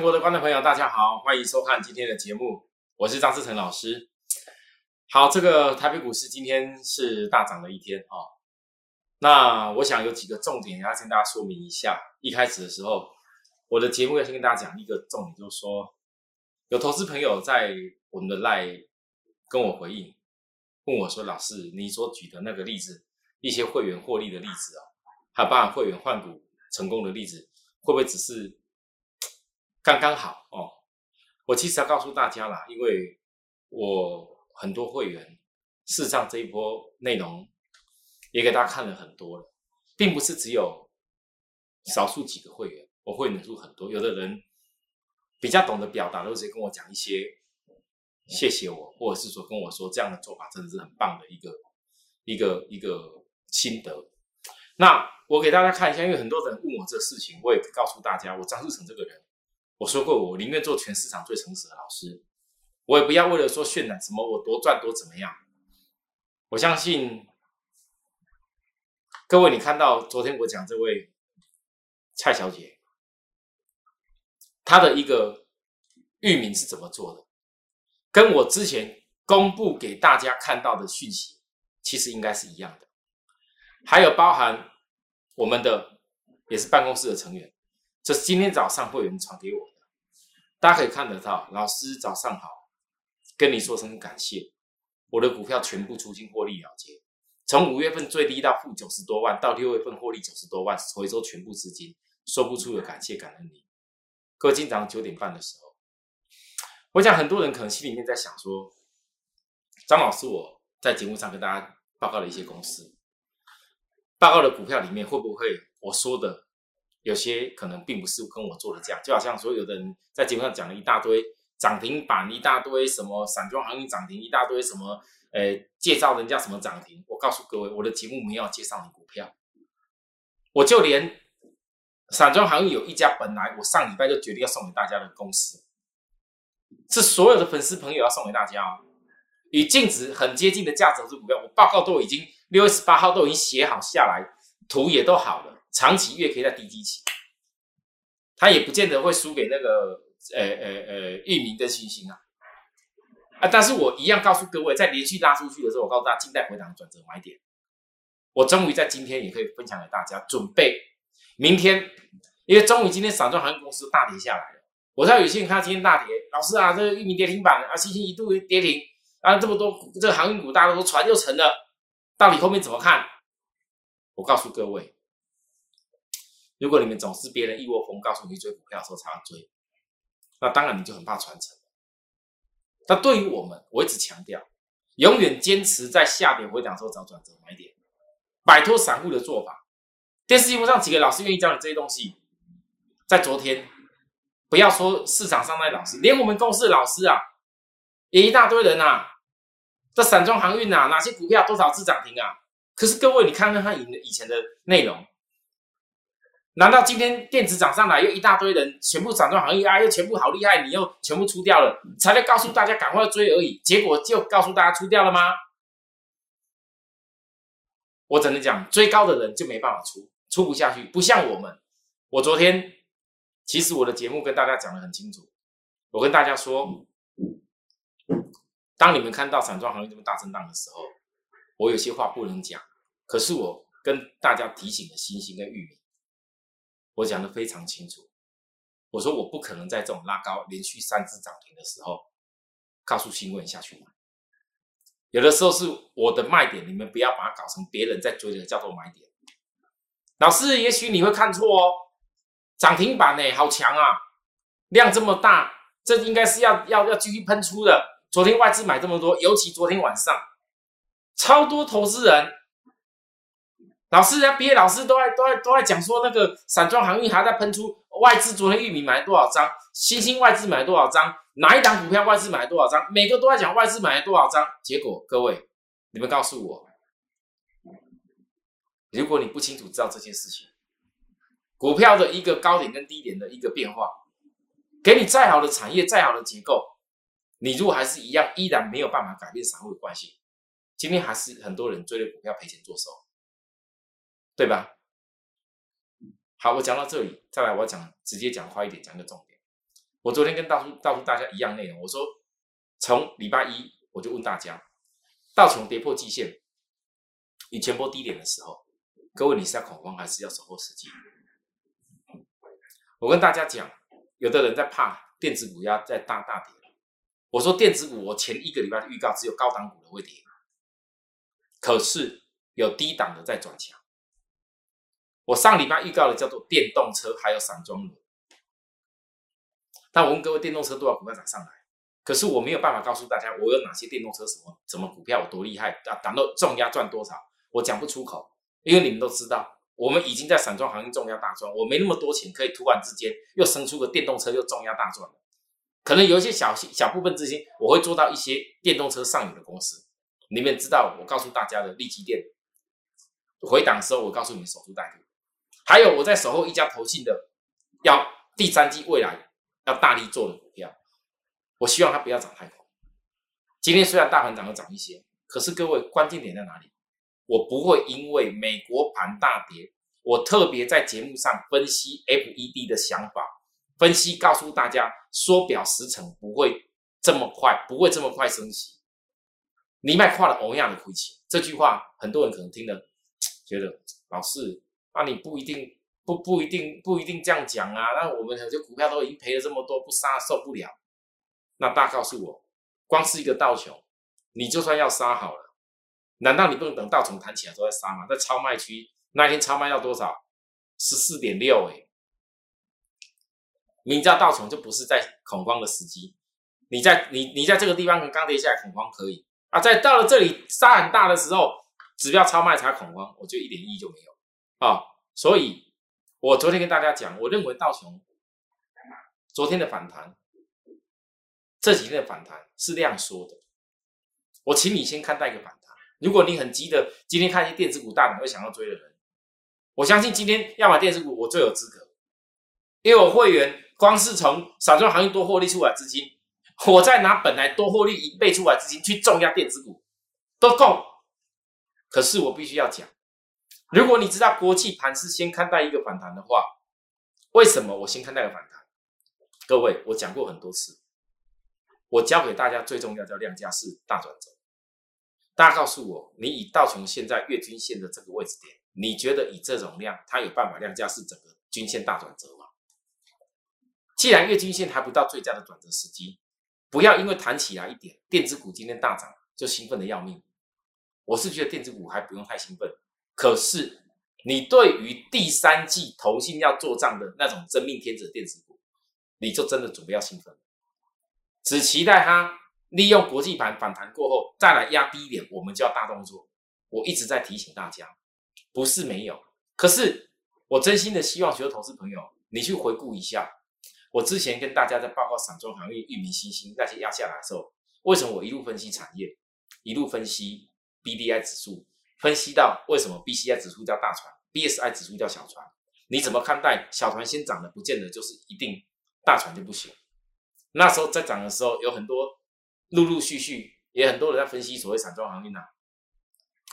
全国的观众朋友，大家好，欢迎收看今天的节目，我是张志成老师。好，这个台北股市今天是大涨的一天啊。那我想有几个重点要跟大家说明一下。一开始的时候，我的节目要先跟大家讲一个重点，就是说有投资朋友在我们的赖跟我回应，问我说：“老师，你所举的那个例子，一些会员获利的例子啊，还有包含会员换股成功的例子，会不会只是刚刚好哦？”我其实要告诉大家啦，因为我很多会员，事实上这一波内容。也给大家看了很多了，并不是只有少数几个会员，我会人数很多。有的人比较懂得表达，都直接跟我讲一些谢谢我，或者是说跟我说这样的做法真的是很棒的一个一个一个心得。那我给大家看一下，因为很多人问我这事情，我也告诉大家，我张志成这个人，我说过我宁愿做全市场最诚实的老师，我也不要为了说渲染什么我多赚多怎么样。我相信。各位，你看到昨天我讲这位蔡小姐，她的一个域名是怎么做的？跟我之前公布给大家看到的讯息，其实应该是一样的。还有包含我们的也是办公室的成员，这是今天早上会员传给我的，大家可以看得到。老师早上好，跟你说声感谢，我的股票全部出金获利了结。从五月份最低到负九十多万，到六月份获利九十多万，回收全部资金，说不出的感谢感恩你。各位，今早上九点半的时候，我想很多人可能心里面在想说，张老师我在节目上跟大家报告了一些公司，报告的股票里面会不会我说的有些可能并不是跟我做的这样，就好像所有的人在节目上讲了一大堆涨停板，一大堆什么散装航运涨停，一大堆什么。呃，介绍人家什么涨停？我告诉各位，我的节目没有介绍你股票，我就连散装行业有一家本来我上礼拜就决定要送给大家的公司，是所有的粉丝朋友要送给大家哦，与净值很接近的价值股票，我报告都已经六月十八号都已经写好下来，图也都好了，长期月可以在低基期，它也不见得会输给那个呃呃呃域名跟星星啊。啊！但是我一样告诉各位，在连续拉出去的时候，我告诉大家，静待回档转折买点。我终于在今天也可以分享给大家，准备明天，因为终于今天散装航运公司大跌下来了。我知道有些人看今天大跌，老师啊，这个玉米跌停板啊，星星一度跌停啊，这么多这个航运股大家都船就沉了，到底后面怎么看？我告诉各位，如果你们总是别人一窝蜂告诉你追股票的时候才要追，那当然你就很怕传承。那对于我们，我一直强调，永远坚持在下跌回档时候找转折买点，摆脱散户的做法。电视荧幕上几个老师愿意教你这些东西，在昨天，不要说市场上那些老师，连我们公司的老师啊，也一大堆人啊。这散装航运啊，哪些股票多少次涨停啊？可是各位，你看看他以以前的内容。难道今天电子涨上来，又一大堆人全部散装行业啊，又全部好厉害，你又全部出掉了，才来告诉大家赶快追而已？结果就告诉大家出掉了吗？我只能讲，追高的人就没办法出，出不下去。不像我们，我昨天其实我的节目跟大家讲的很清楚，我跟大家说，当你们看到散装行业这么大震荡的时候，我有些话不能讲，可是我跟大家提醒的星星跟玉米。我讲的非常清楚，我说我不可能在这种拉高连续三只涨停的时候，告诉新闻下去买。有的时候是我的卖点，你们不要把它搞成别人在追的叫做买点。老师，也许你会看错哦，涨停板呢，好强啊，量这么大，这应该是要要要继续喷出的。昨天外资买这么多，尤其昨天晚上，超多投资人。老师，人家毕业老师都在都在都在讲说，那个散装航运还在喷出外资，昨天玉米买了多少张？新兴外资买了多少张？哪一档股票外资买了多少张？每个都在讲外资买了多少张。结果各位，你们告诉我，如果你不清楚知道这件事情，股票的一个高点跟低点的一个变化，给你再好的产业、再好的结构，你如果还是一样，依然没有办法改变散户的关系，今天还是很多人追着股票赔钱做手。对吧？好，我讲到这里，再来我要讲，直接讲快一点，讲个重点。我昨天跟告诉告诉大家一样内容，我说从礼拜一我就问大家，道琼跌破季线，与前波低点的时候，各位你是要恐慌还是要守候时机？我跟大家讲，有的人在怕电子股要在大大跌，我说电子股我前一个礼拜的预告只有高档股的会跌，可是有低档的在转强。我上礼拜预告的叫做电动车还有散装轮，但我问各位电动车多少股票涨上来？可是我没有办法告诉大家我有哪些电动车什么什么股票有多厉害啊，达到重压赚多少，我讲不出口，因为你们都知道，我们已经在散装行业重压大赚，我没那么多钱可以突然之间又生出个电动车又重压大赚可能有一些小小部分资金，我会做到一些电动车上游的公司，你们知道我告诉大家的利基电回档的时候，我告诉你们守株待兔。还有我在守候一家投信的，要第三季未来要大力做的股票，我希望它不要涨太快。今天虽然大盘涨了涨一些，可是各位关键点在哪里？我不会因为美国盘大跌，我特别在节目上分析 FED 的想法，分析告诉大家，缩表时程不会这么快，不会这么快升息。你卖跨了欧亚的亏钱，这句话很多人可能听了觉得老是。那你不一定不不一定不一定这样讲啊！那我们很多股票都已经赔了这么多，不杀受不了。那大告诉我，光是一个道琼，你就算要杀好了，难道你不能等道琼弹起来之后再杀吗？在超卖区那一天超卖到多少？十四点六哎！你知道道琼就不是在恐慌的时机，你在你你在这个地方刚跌下来恐慌可以啊，在到了这里杀很大的时候，指标超卖才恐慌，我觉得一点意义就没有。啊，所以我昨天跟大家讲，我认为道琼昨天的反弹，这几天的反弹是量缩的。我请你先看待一个反弹。如果你很急的今天看一些电子股大涨会想要追的人，我相信今天要买电子股，我最有资格，因为我会员光是从散装行业多获利出来资金，我再拿本来多获利一倍出来资金去重压电子股，都够。可是我必须要讲。如果你知道国际盘是先看待一个反弹的话，为什么我先看待个反弹？各位，我讲过很多次，我教给大家最重要叫量价是大转折。大家告诉我，你以道琼现在月均线的这个位置点，你觉得以这种量，它有办法量价是整个均线大转折吗？既然月均线还不到最佳的转折时机，不要因为弹起来一点，电子股今天大涨就兴奋的要命。我是觉得电子股还不用太兴奋。可是，你对于第三季投信要做账的那种真命天子电子股，你就真的准备要兴奋，只期待它利用国际盘反弹过后再来压低一点，我们就要大动作。我一直在提醒大家，不是没有，可是我真心的希望所有投资朋友，你去回顾一下，我之前跟大家在报告散装行业、域名、新兴那些压下来的时候，为什么我一路分析产业，一路分析 B D I 指数？分析到为什么 B C I 指数叫大船，B S I 指数叫小船？你怎么看待小船先涨的，不见得就是一定大船就不行。那时候在涨的时候，有很多陆陆续续也很多人在分析所谓散装航运呐，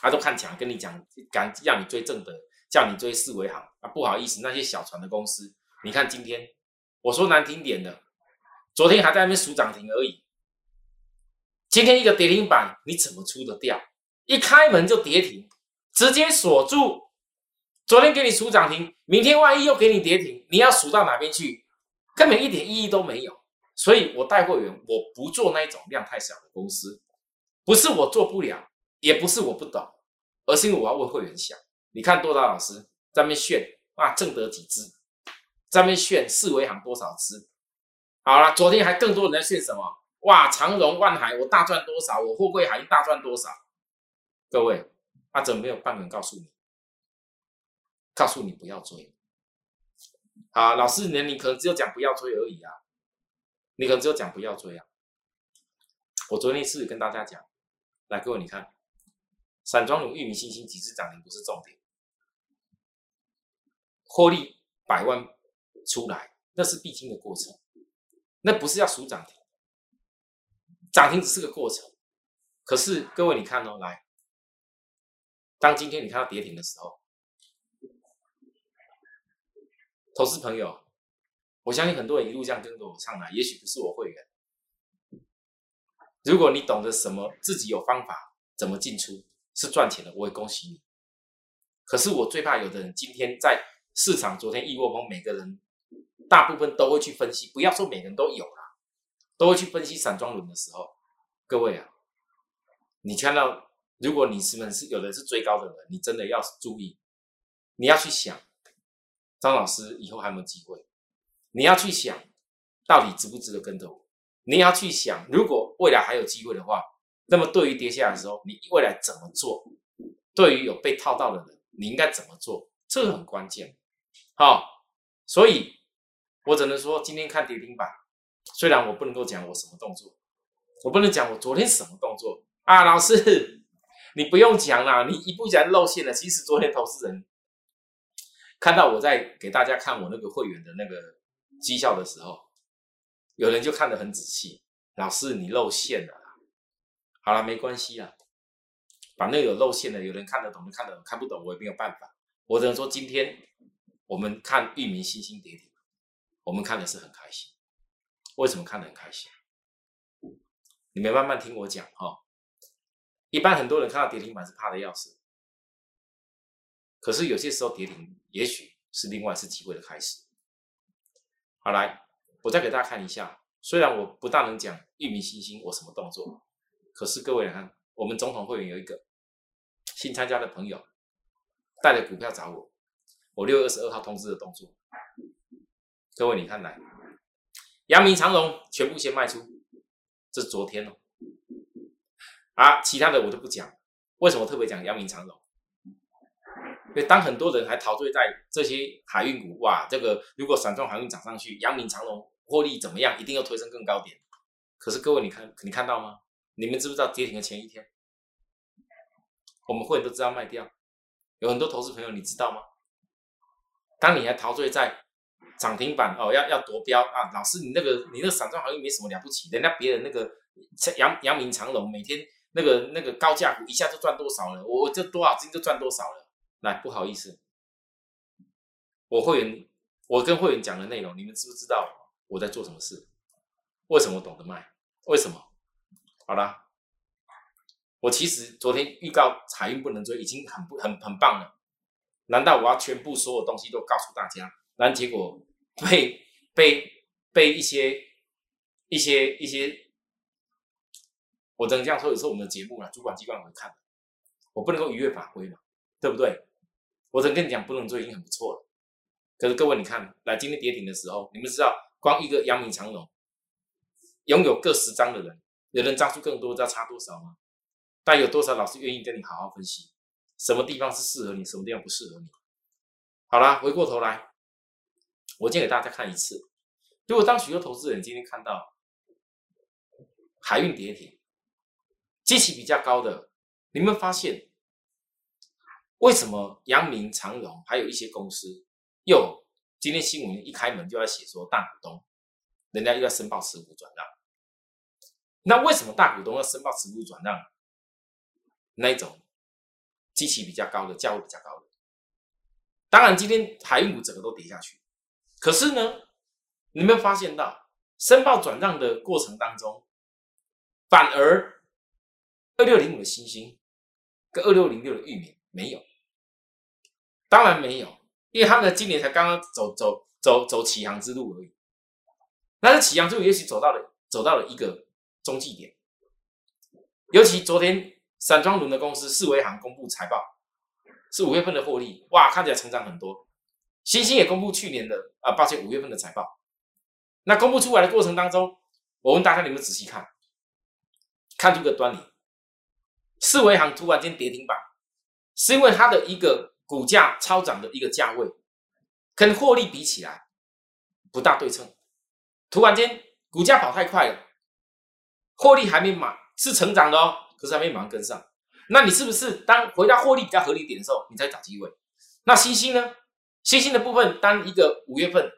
他都看强，跟你讲，敢让你追正的，叫你追四维行啊。不好意思，那些小船的公司，你看今天我说难听点的，昨天还在那边数涨停而已，今天一个跌停板，你怎么出得掉？一开门就跌停，直接锁住。昨天给你数涨停，明天万一又给你跌停，你要数到哪边去？根本一点意义都没有。所以我带会员，我不做那一种量太小的公司，不是我做不了，也不是我不懂，而是因为我要为会员想。你看多大老师在那边炫啊，正得几只，在那边炫四维行多少只？好了，昨天还更多人在炫什么？哇，长荣、万海，我大赚多少？我货柜海运大赚多少？各位，阿哲没有半个人告诉你，告诉你不要追。好，老师，你你可能只有讲不要追而已啊，你可能只有讲不要追啊。我昨天是跟大家讲，来，各位你看，散装龙、玉米、星星几次涨停不是重点，获利百万出来那是必经的过程，那不是要数涨停，涨停只是个过程。可是各位你看哦，来。当今天你看到跌停的时候，投资朋友，我相信很多人一路这样跟着我上来，也许不是我会员。如果你懂得什么，自己有方法怎么进出是赚钱的，我也恭喜你。可是我最怕有的人今天在市场，昨天一窝蜂，每个人大部分都会去分析，不要说每个人都有啦，都会去分析散装轮的时候，各位啊，你看到如果你是们是有的是追高的人，你真的要注意，你要去想张老师以后还有没有机会，你要去想到底值不值得跟着我。你要去想，如果未来还有机会的话，那么对于跌下来的时候，你未来怎么做？对于有被套到的人，你应该怎么做？这个很关键。好，所以我只能说，今天看跌停板，虽然我不能够讲我什么动作，我不能讲我昨天什么动作啊，老师，你不用讲啦，你一步讲露馅了。其实昨天投资人看到我在给大家看我那个会员的那个绩效的时候。有人就看得很仔细，老师你露馅了，好了没关系啦，反正有露馅的，有人看得懂的看得懂，看不懂我也没有办法。我只能说今天我们看域名星星点点，我们看的是很开心。为什么看得很开心？你们慢慢听我讲哈。一般很多人看到跌停板是怕的要死，可是有些时候跌停也许是另外是机会的开始。好来。我再给大家看一下，虽然我不大能讲域名星星我什么动作，可是各位看，我们总统会员有一个新参加的朋友带着股票找我，我六月二十二号通知的动作，各位你看来，阳明长荣全部先卖出，这是昨天哦，啊，其他的我都不讲，为什么特别讲阳明长荣？因为当很多人还陶醉在这些海运股，哇，这个如果散装航运涨上去，阳明长荣。获利怎么样？一定要推升更高点。可是各位，你看，你看到吗？你们知不知道跌停的前一天，我们会员都知道卖掉。有很多投资朋友，你知道吗？当你还陶醉在涨停板哦，要要夺标啊，老师，你那个你那个散装行业没什么了不起，人家别人那个阳阳明长隆每天那个那个高价股一下就赚多少了，我这多少金就赚多少了。来，不好意思，我会员我跟会员讲的内容，你们知不知道？我在做什么事？为什么懂得卖？为什么？好了，我其实昨天预告财运不能追，已经很不很很棒了。难道我要全部所有东西都告诉大家？然后结果被被被一些一些一些，我只能这样说，有时候我们的节目啊，主管机关会看，我不能够逾越法规嘛，对不对？我只能跟你讲，不能做已经很不错了。可是各位，你看，来今天跌停的时候，你们知道？光一个阳明长荣，拥有各十张的人，有人张数更多，知道差多少吗？但有多少老师愿意跟你好好分析，什么地方是适合你，什么地方不适合你？好啦，回过头来，我先给大家看一次。如果当许多投资人今天看到海运跌停，基期比较高的，你们发现为什么阳明长荣还有一些公司又？今天新闻一开门就要写说大股东，人家又要申报持股转让。那为什么大股东要申报持股转让？那一种机器比较高的，价位比较高的。当然，今天海运股整个都跌下去。可是呢，你没有发现到申报转让的过程当中，反而二六零五的星星跟二六零六的玉米没有，当然没有。因为他们今年才刚刚走走走走起航之路而已，但是起航之路也许走到了走到了一个中继点。尤其昨天散装轮的公司四维航公布财报，是五月份的获利，哇，看起来成长很多。星星也公布去年的啊，抱歉，五月份的财报。那公布出来的过程当中，我问大家，你们仔细看，看出个端倪。四维行突然间跌停板，是因为它的一个。股价超涨的一个价位，跟获利比起来不大对称。突然间股价跑太快了，获利还没满是成长的哦，可是还没马上跟上。那你是不是当回到获利比较合理点的时候，你再找机会？那星星呢？星星的部分，当一个五月份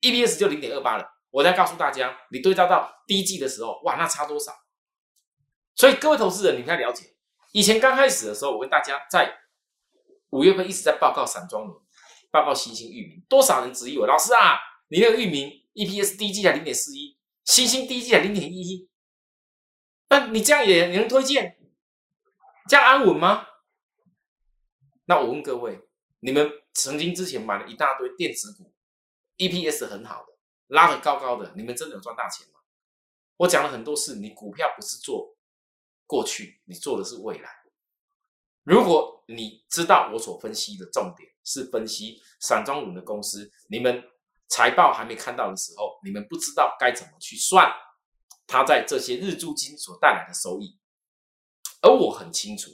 EPS 就零点二八了，我再告诉大家，你对照到第一季的时候，哇，那差多少？所以各位投资人，你应该了解，以前刚开始的时候，我跟大家在。五月份一直在报告散装轮，报告新兴域名，多少人质疑我老师啊？你那个域名 EPS 第一季才零点四一，新兴第一季才零点一一，那你这样也你能推荐？这样安稳吗？那我问各位，你们曾经之前买了一大堆电子股，EPS 很好的，拉得高高的，你们真的有赚大钱吗？我讲了很多次，你股票不是做过去，你做的是未来。如果你知道我所分析的重点是分析散装轮的公司，你们财报还没看到的时候，你们不知道该怎么去算它在这些日租金所带来的收益，而我很清楚，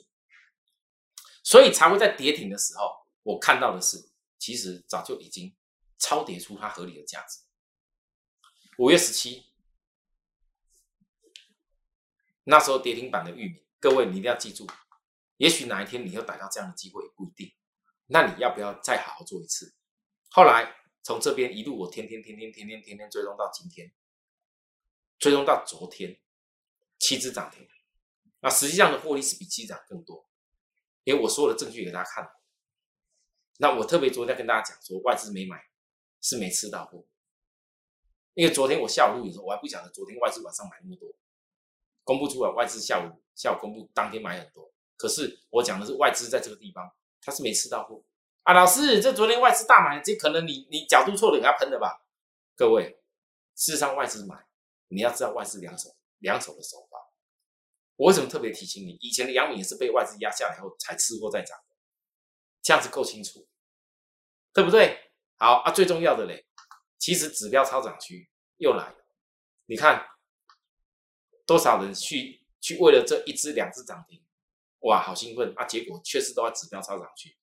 所以才会在跌停的时候，我看到的是，其实早就已经超跌出它合理的价值。五月十七，那时候跌停板的玉米，各位你一定要记住。也许哪一天你又逮到这样的机会不一定，那你要不要再好好做一次？后来从这边一路我天天天天天天天天追踪到今天，追踪到昨天七只涨停，那实际上的获利是比七涨更多，因为我所有的证据给大家看。那我特别昨天跟大家讲说，外资没买是没吃到货，因为昨天我下午录影的时候，我还不晓得昨天外资晚上买那么多，公布出来外资下午下午公布当天买很多。可是我讲的是外资在这个地方，他是没吃到货啊！老师，这昨天外资大买，这可能你你角度错了，给他喷的吧？各位，事实上外资买，你要知道外资两手两手的手法。我为什么特别提醒你？以前的杨敏也是被外资压下来后才吃货再涨的，这样子够清楚，对不对？好啊，最重要的嘞，其实指标超涨区又来了，你看多少人去去为了这一只两只涨停。哇，好兴奋啊！结果确实都要指标超上去。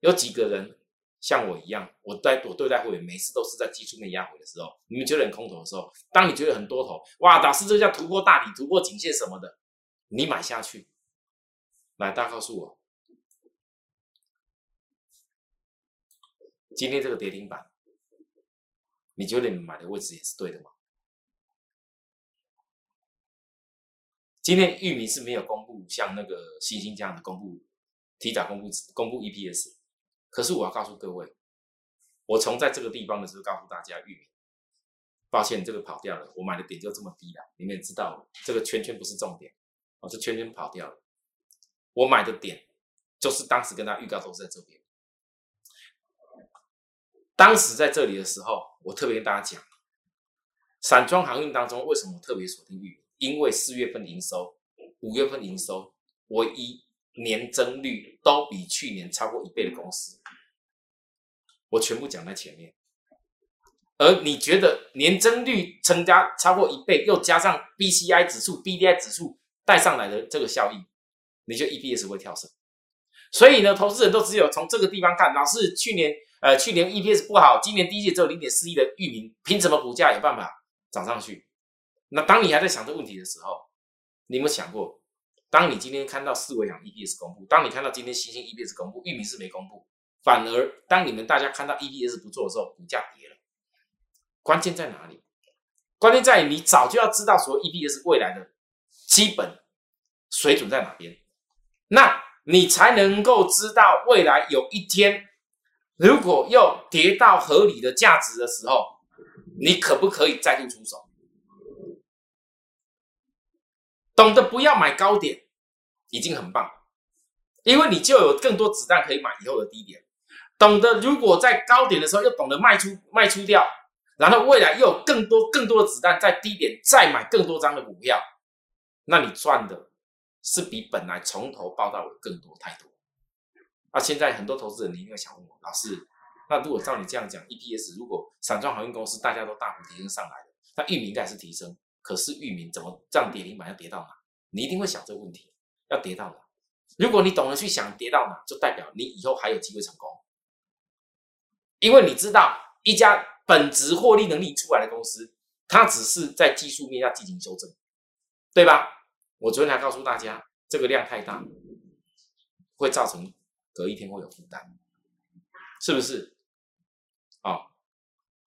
有几个人像我一样，我在我对待会员，每次都是在技术面压回的时候，你们觉得很空头的时候，当你觉得很多头，哇，老师这叫突破大底、突破颈线什么的，你买下去。来，大家告诉我，今天这个跌停板，你觉得你买的位置也是对的吗？今天玉米是没有公布像那个星星这样的公布，提早公布公布 EPS，可是我要告诉各位，我从在这个地方的时候告诉大家，玉米，抱歉这个跑掉了，我买的点就这么低了，你们也知道这个圈圈不是重点，哦，这圈圈跑掉了，我买的点就是当时跟他预告都是在这边，当时在这里的时候，我特别跟大家讲，散装航运当中为什么特别锁定玉米？因为四月份营收、五月份营收唯一年增率都比去年超过一倍的公司，我全部讲在前面。而你觉得年增率增加超过一倍，又加上 BCI 指数、BDI 指数带上来的这个效应，你就 EPS 会跳升。所以呢，投资人都只有从这个地方看，老是去年呃去年 EPS 不好，今年第一季只有零点四亿的域名，凭什么股价有办法涨上去？那当你还在想这问题的时候，你有没有想过，当你今天看到四维阳 EPS 公布，当你看到今天新兴 EPS 公布，玉米是没公布，反而当你们大家看到 EPS 不做的时候，股价跌了。关键在哪里？关键在于你早就要知道说 EPS 未来的基本水准在哪边，那你才能够知道未来有一天，如果又跌到合理的价值的时候，你可不可以再度出手？懂得不要买高点，已经很棒，因为你就有更多子弹可以买以后的低点。懂得如果在高点的时候又懂得卖出卖出掉，然后未来又有更多更多的子弹在低点再买更多张的股票，那你赚的是比本来从头报到尾更多太多。那现在很多投资人你一定会想问我，老师，那如果照你这样讲，EPS 如果散装航运公司大家都大幅提升上来了，那玉米应该是提升。可是域名怎么这样跌停板要跌到哪？你一定会想这个问题，要跌到哪？如果你懂得去想跌到哪，就代表你以后还有机会成功。因为你知道一家本质获利能力出来的公司，它只是在技术面要进行修正，对吧？我昨天还告诉大家，这个量太大，会造成隔一天会有负担，是不是？啊，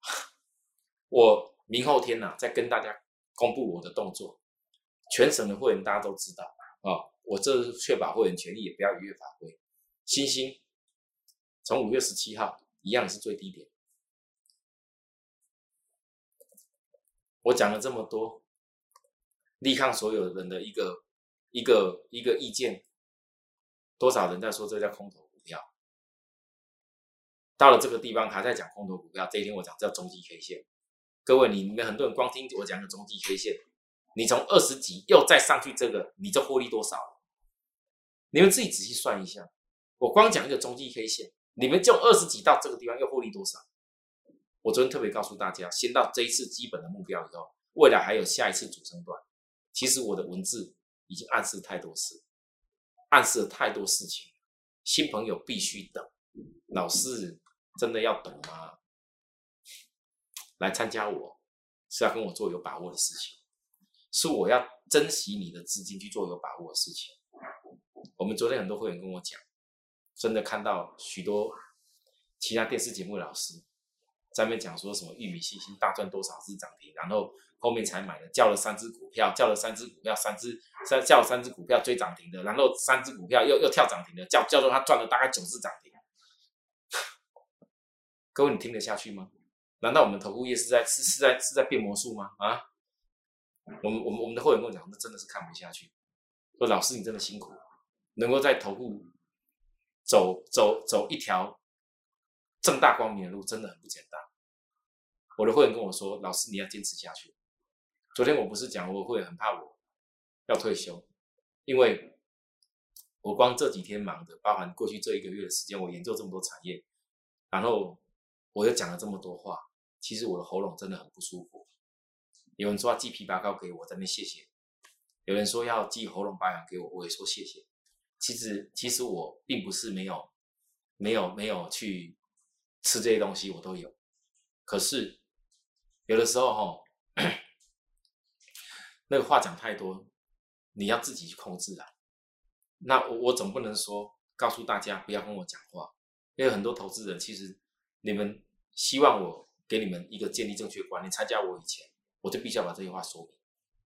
我明后天呢再跟大家。公布我的动作，全省的会员大家都知道啊。我这是确保会员权益也不要逾越法规。星星从五月十七号一样是最低点，我讲了这么多，力抗所有人的一个一个一个意见，多少人在说这叫空头股票？到了这个地方还在讲空头股票，这一天我讲叫中继 K 线。各位，你们很多人光听我讲的中继 K 线，你从二十几又再上去这个，你这获利多少？你们自己仔细算一下。我光讲一个中继 K 线，你们就二十几到这个地方又获利多少？我昨天特别告诉大家，先到这一次基本的目标以后，未来还有下一次主升段。其实我的文字已经暗示太多次，暗示了太多事情。新朋友必须等，老师真的要等吗？来参加我是要跟我做有把握的事情，是我要珍惜你的资金去做有把握的事情。我们昨天很多会员跟我讲，真的看到许多其他电视节目老师在那边讲说什么玉米信心大赚多少次涨停，然后后面才买的，叫了三只股票，叫了三只股票，三只三叫了三只股票追涨停的，然后三只股票又又跳涨停的，叫叫做他赚了大概九次涨停。各位，你听得下去吗？难道我们投顾业是在是是在是在变魔术吗？啊？我们我们我们的会员跟我讲，那真的是看不下去。说老师你真的辛苦，能够在投顾走走走一条正大光明的路，真的很不简单。我的会员跟我说，老师你要坚持下去。昨天我不是讲我会很怕我要退休，因为我光这几天忙的，包含过去这一个月的时间，我研究这么多产业，然后我又讲了这么多话。其实我的喉咙真的很不舒服。有人说要寄枇杷膏给我，在那边谢谢；有人说要寄喉咙保养给我，我也说谢谢。其实，其实我并不是没有、没有、没有去吃这些东西，我都有。可是有的时候哈，那个话讲太多，你要自己去控制啊。那我我总不能说告诉大家不要跟我讲话，因为很多投资人其实你们希望我。给你们一个建立正确观念。参加我以前，我就必须要把这些话说明。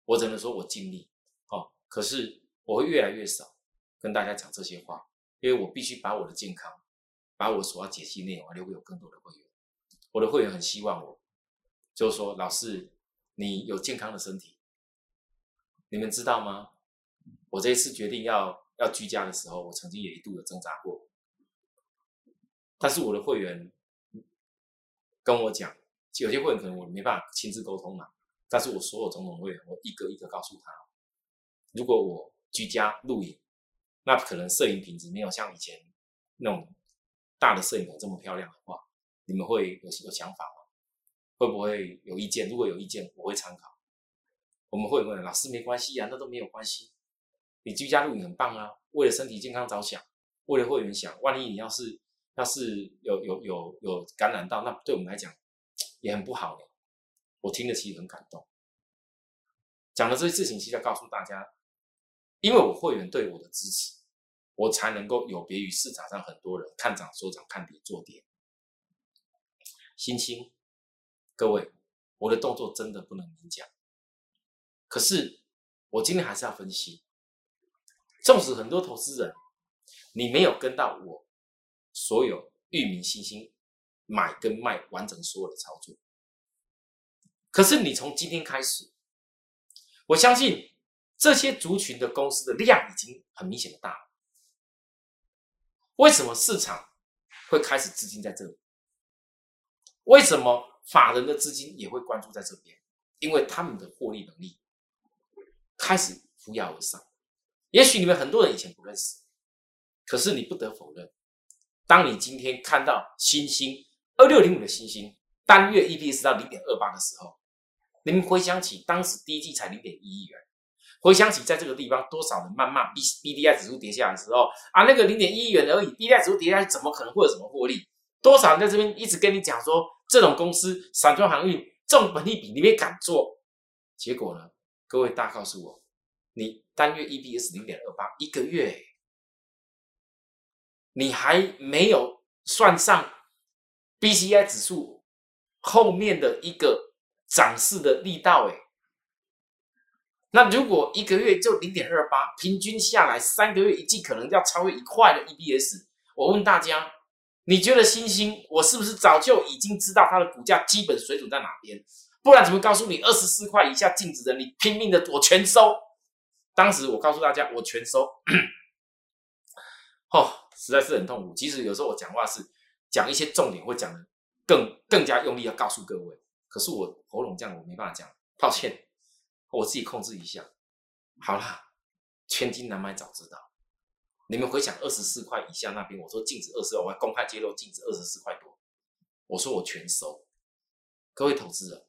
我只能说我尽力哦，可是我会越来越少跟大家讲这些话，因为我必须把我的健康，把我所要解析内容留给有更多的会员。我的会员很希望我，就是说，老师，你有健康的身体，你们知道吗？我这一次决定要要居家的时候，我曾经也一度有挣扎过，但是我的会员。跟我讲，有些会员可能我没办法亲自沟通嘛，但是我所有种种会员，我一个一个告诉他，如果我居家录影，那可能摄影品质没有像以前那种大的摄影棚这么漂亮的话，你们会有有想法吗？会不会有意见？如果有意见，我会参考。我们会问老师没关系啊，那都没有关系。你居家录影很棒啊，为了身体健康着想，为了会员想，万一你要是。要是有有有有感染到，那对我们来讲也很不好的。我听得其实很感动。讲的这些事情，其实要告诉大家，因为我会员对我的支持，我才能够有别于市场上很多人看涨说涨，看跌做跌。星星，各位，我的动作真的不能明讲。可是我今天还是要分析，纵使很多投资人，你没有跟到我。所有域名信心买跟卖完整所有的操作，可是你从今天开始，我相信这些族群的公司的量已经很明显的大了。为什么市场会开始资金在这里？为什么法人的资金也会关注在这边？因为他们的获利能力开始扶摇而上。也许你们很多人以前不认识，可是你不得否认。当你今天看到星星二六零五的星星单月 EPS 到零点二八的时候，你们回想起当时第一季才零点一亿元，回想起在这个地方多少人谩骂 B B D I 指数跌下来的时候啊，那个零点一亿元而已，B D I 指数跌下来怎么可能会有什么获利？多少人在这边一直跟你讲说这种公司散装航运这种本利比你也敢做？结果呢？各位大告诉我，你单月 EPS 零点二八一个月。你还没有算上 B C I 指数后面的一个涨势的力道，哎，那如果一个月就零点二八，平均下来三个月一季可能要超越一块的 E B S，我问大家，你觉得星星我是不是早就已经知道它的股价基本水准在哪边？不然怎么告诉你二十四块以下净值的，你拼命的我全收。当时我告诉大家，我全收。哦，实在是很痛苦。其实有时候我讲话是讲一些重点，会讲的更更加用力，要告诉各位。可是我喉咙这样，我没办法讲，抱歉，我自己控制一下。好啦，千金难买早知道。你们回想二十四块以下那边，我说禁止二十二，我还公开揭露禁止二十四块多，我说我全收。各位投资人，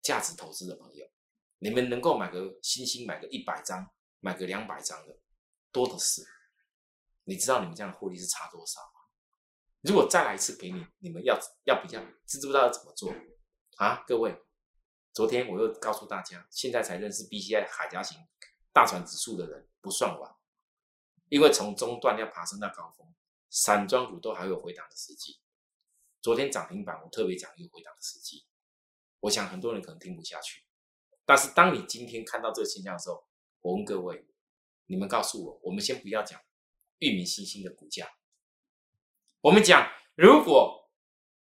价值投资的朋友，你们能够买个星星，买个一百张，买个两百张的，多的是。你知道你们这样的获利是差多少吗？如果再来一次给你，你们要要比较，知不知道要怎么做啊？各位，昨天我又告诉大家，现在才认识 B C I 海家型大船指数的人不算晚，因为从中段要爬升到高峰，散装股都还有回档的时机。昨天涨停板我特别讲一个回档的时机，我想很多人可能听不下去，但是当你今天看到这个现象的时候，我问各位，你们告诉我，我们先不要讲。域名新兴的股价，我们讲，如果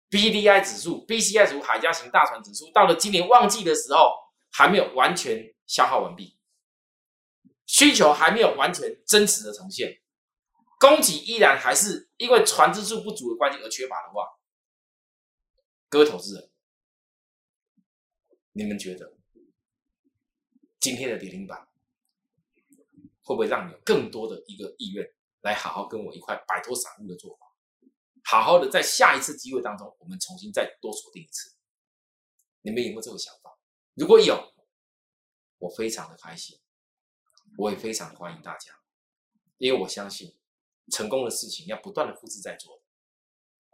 B D I 指数、B C I 指数、海家型大船指数到了今年旺季的时候，还没有完全消耗完毕，需求还没有完全真实的呈现，供给依然还是因为船只数不足的关系而缺乏的话，各位投资人，你们觉得今天的跌停板会不会让你有更多的一个意愿？来好好跟我一块摆脱散户的做法，好好的在下一次机会当中，我们重新再多锁定一次。你们有没有这个想法？如果有，我非常的开心，我也非常的欢迎大家，因为我相信成功的事情要不断的复制在做，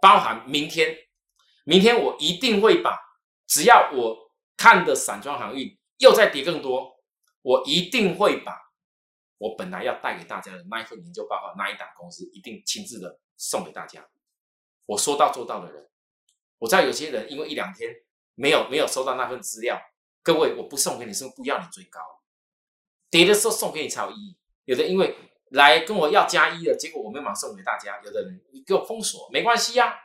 包含明天，明天我一定会把只要我看的散装航运又再跌更多，我一定会把。我本来要带给大家的那一份研究报告，那一档公司一定亲自的送给大家。我说到做到的人，我知道有些人因为一两天没有没有收到那份资料，各位我不送给你，是不要你追高？跌的时候送给你才有意义。有的因为来跟我要加一的结果，我没有马上送给大家。有的人你给我封锁，没关系呀。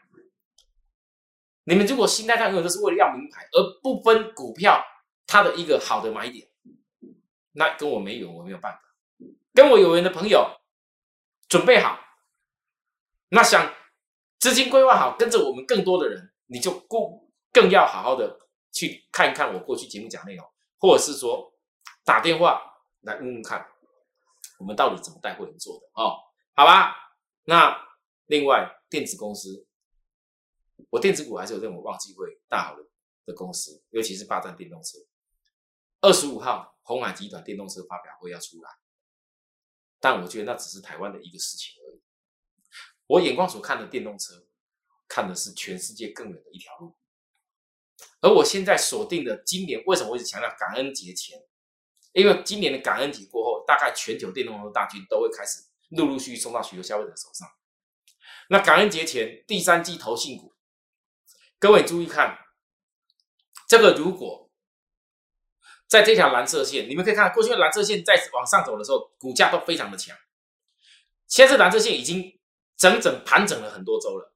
你们如果心态上永远都是为了要名牌，而不分股票它的一个好的买点，那跟我没有，我没有办法。跟我有缘的朋友，准备好，那想资金规划好，跟着我们更多的人，你就更更要好好的去看一看我过去节目讲内容，或者是说打电话来问问看，我们到底怎么带会员做的哦？好吧，那另外电子公司，我电子股还是有这种旺季会大好的的公司，尤其是霸占电动车，二十五号红海集团电动车发表会要出来。但我觉得那只是台湾的一个事情而已。我眼光所看的电动车，看的是全世界更远的一条路。而我现在锁定的今年，为什么我一直强调感恩节前？因为今年的感恩节过后，大概全球电动车大军都会开始陆陆续续送到许多消费者手上。那感恩节前第三季投信股，各位注意看，这个如果。在这条蓝色线，你们可以看到，过去的蓝色线在往上走的时候，股价都非常的强。现在这蓝色线已经整整盘整了很多周了。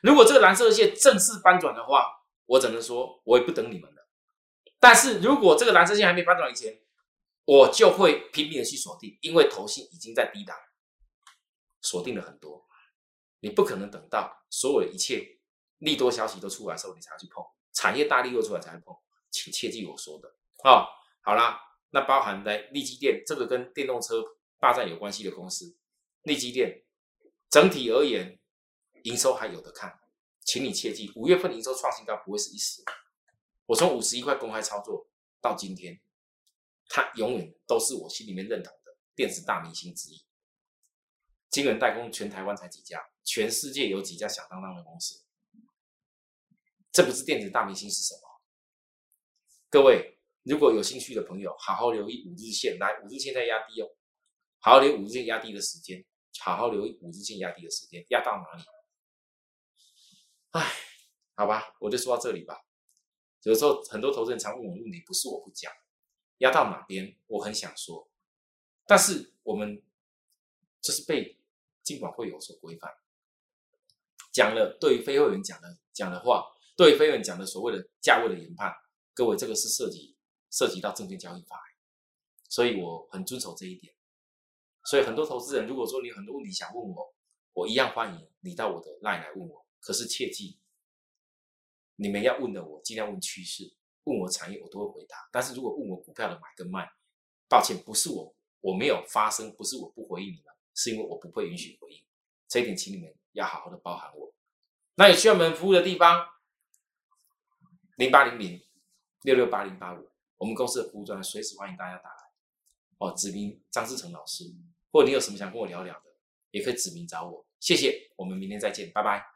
如果这个蓝色线正式翻转的话，我只能说，我也不等你们了。但是如果这个蓝色线还没翻转以前，我就会拼命的去锁定，因为头信已经在低档锁定了很多。你不可能等到所有的一切利多消息都出来的时候，你才去碰产业大利多出来才碰，请切记我说的。哦，好啦，那包含在利基电这个跟电动车霸占有关系的公司，利基电整体而言营收还有的看，请你切记，五月份营收创新高不会是一时。我从五十一块公开操作到今天，它永远都是我心里面认同的电子大明星之一。晶圆代工全台湾才几家，全世界有几家响当当的公司？这不是电子大明星是什么？各位。如果有兴趣的朋友，好好留意五日线，来五日线在压低哦，好好留意五日线压低的时间，好好留意五日线压低的时间，压到哪里？哎，好吧，我就说到这里吧。有时候很多投资人常问我问题，不是我不讲，压到哪边，我很想说，但是我们就是被监管会有所规范，讲了对于非会员讲的讲的话，对非会员讲的所谓的价位的研判，各位这个是涉及涉及到证券交易法，所以我很遵守这一点。所以很多投资人，如果说你很多问题想问我，我一样欢迎你到我的 line 来问我。可是切记，你们要问的我尽量问趋势，问我产业我都会回答。但是如果问我股票的买跟卖，抱歉，不是我我没有发声，不是我不回应你们，是因为我不会允许回应。这一点，请你们要好好的包涵我。那有需要我们服务的地方，零八零零六六八零八五，我们公司的服务专随时欢迎大家打来。哦，指名张志成老师。或者你有什么想跟我聊聊的，也可以指名找我。谢谢，我们明天再见，拜拜。